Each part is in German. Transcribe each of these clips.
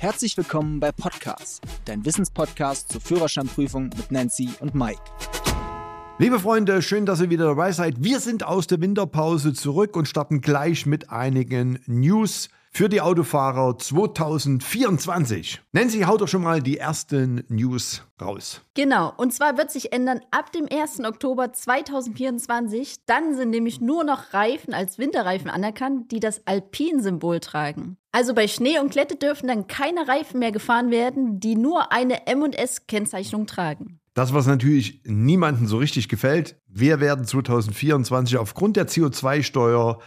Herzlich willkommen bei Podcast, dein Wissenspodcast zur Führerscheinprüfung mit Nancy und Mike. Liebe Freunde, schön, dass ihr wieder dabei seid. Wir sind aus der Winterpause zurück und starten gleich mit einigen News für die Autofahrer 2024. Nancy, haut doch schon mal die ersten News raus. Genau, und zwar wird sich ändern ab dem 1. Oktober 2024. Dann sind nämlich nur noch Reifen als Winterreifen anerkannt, die das Alpin-Symbol tragen. Also bei Schnee und Klette dürfen dann keine Reifen mehr gefahren werden, die nur eine M&S-Kennzeichnung tragen. Das, was natürlich niemandem so richtig gefällt, wir werden 2024 aufgrund der CO2-Steuer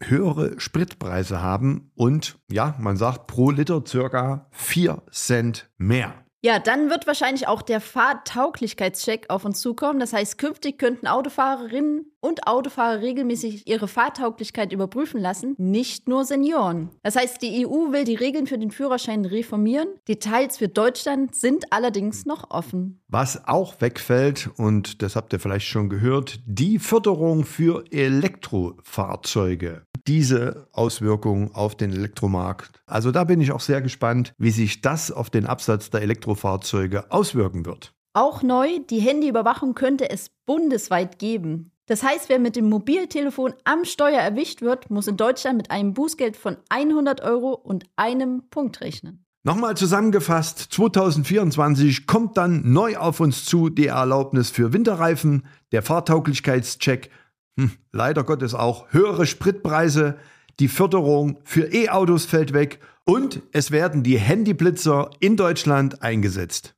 höhere Spritpreise haben und ja, man sagt pro Liter circa 4 Cent mehr. Ja, dann wird wahrscheinlich auch der Fahrtauglichkeitscheck auf uns zukommen. Das heißt, künftig könnten Autofahrerinnen und Autofahrer regelmäßig ihre Fahrtauglichkeit überprüfen lassen, nicht nur Senioren. Das heißt, die EU will die Regeln für den Führerschein reformieren. Details für Deutschland sind allerdings noch offen. Was auch wegfällt, und das habt ihr vielleicht schon gehört, die Förderung für Elektrofahrzeuge diese Auswirkungen auf den Elektromarkt. Also da bin ich auch sehr gespannt, wie sich das auf den Absatz der Elektrofahrzeuge auswirken wird. Auch neu, die Handyüberwachung könnte es bundesweit geben. Das heißt, wer mit dem Mobiltelefon am Steuer erwischt wird, muss in Deutschland mit einem Bußgeld von 100 Euro und einem Punkt rechnen. Nochmal zusammengefasst, 2024 kommt dann neu auf uns zu die Erlaubnis für Winterreifen, der Fahrtauglichkeitscheck hm, leider Gottes auch höhere Spritpreise, die Förderung für E-Autos fällt weg und es werden die Handyblitzer in Deutschland eingesetzt.